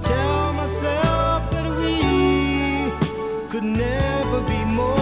tell myself that we could never be more.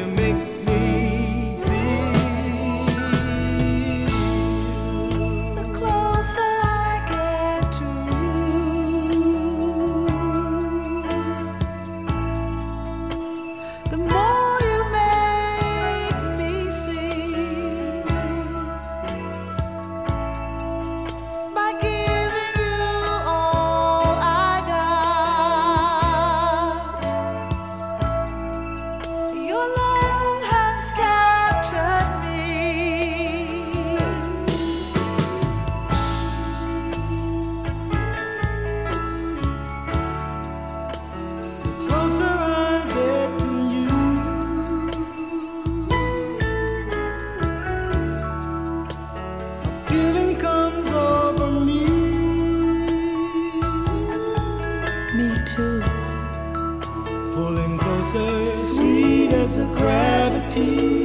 you make pulling